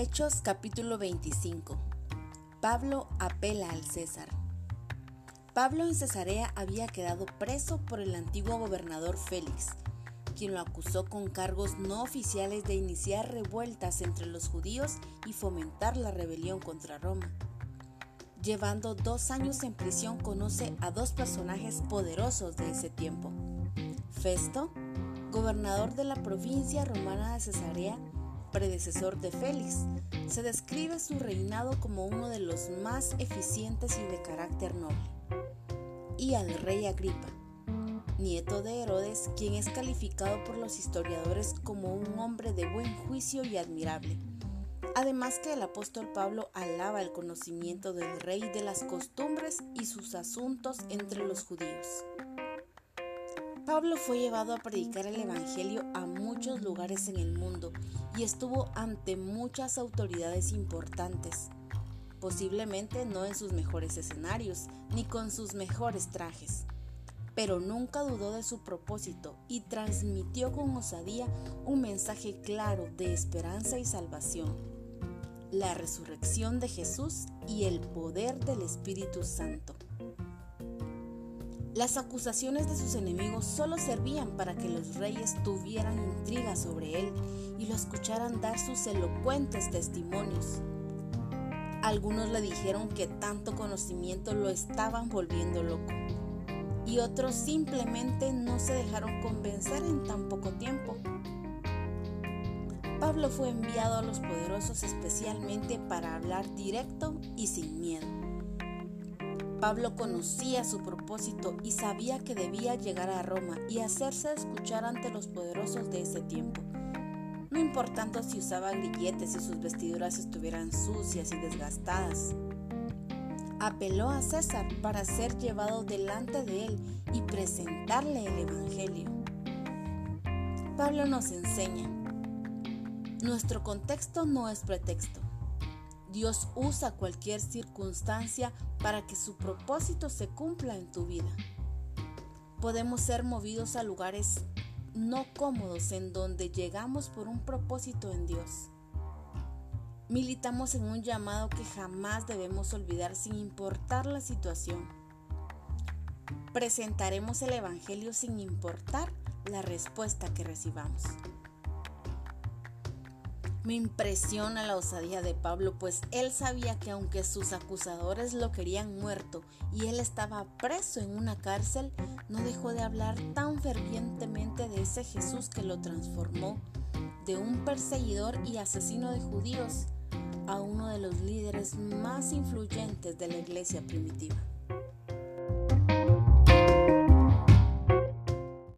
Hechos capítulo 25. Pablo apela al César. Pablo en Cesarea había quedado preso por el antiguo gobernador Félix, quien lo acusó con cargos no oficiales de iniciar revueltas entre los judíos y fomentar la rebelión contra Roma. Llevando dos años en prisión conoce a dos personajes poderosos de ese tiempo. Festo, gobernador de la provincia romana de Cesarea, predecesor de Félix, se describe su reinado como uno de los más eficientes y de carácter noble. Y al rey Agripa, nieto de Herodes, quien es calificado por los historiadores como un hombre de buen juicio y admirable. Además que el apóstol Pablo alaba el conocimiento del rey de las costumbres y sus asuntos entre los judíos. Pablo fue llevado a predicar el Evangelio a muchos lugares en el mundo y estuvo ante muchas autoridades importantes, posiblemente no en sus mejores escenarios ni con sus mejores trajes, pero nunca dudó de su propósito y transmitió con osadía un mensaje claro de esperanza y salvación, la resurrección de Jesús y el poder del Espíritu Santo. Las acusaciones de sus enemigos solo servían para que los reyes tuvieran intriga sobre él y lo escucharan dar sus elocuentes testimonios. Algunos le dijeron que tanto conocimiento lo estaban volviendo loco y otros simplemente no se dejaron convencer en tan poco tiempo. Pablo fue enviado a los poderosos especialmente para hablar directo y sin miedo. Pablo conocía su propósito y sabía que debía llegar a Roma y hacerse escuchar ante los poderosos de ese tiempo. No importando si usaba grilletes y sus vestiduras estuvieran sucias y desgastadas. Apeló a César para ser llevado delante de él y presentarle el Evangelio. Pablo nos enseña, nuestro contexto no es pretexto. Dios usa cualquier circunstancia para que su propósito se cumpla en tu vida. Podemos ser movidos a lugares no cómodos en donde llegamos por un propósito en Dios. Militamos en un llamado que jamás debemos olvidar sin importar la situación. Presentaremos el Evangelio sin importar la respuesta que recibamos. Me impresiona la osadía de Pablo, pues él sabía que aunque sus acusadores lo querían muerto y él estaba preso en una cárcel, no dejó de hablar tan fervientemente de ese Jesús que lo transformó de un perseguidor y asesino de judíos a uno de los líderes más influyentes de la iglesia primitiva.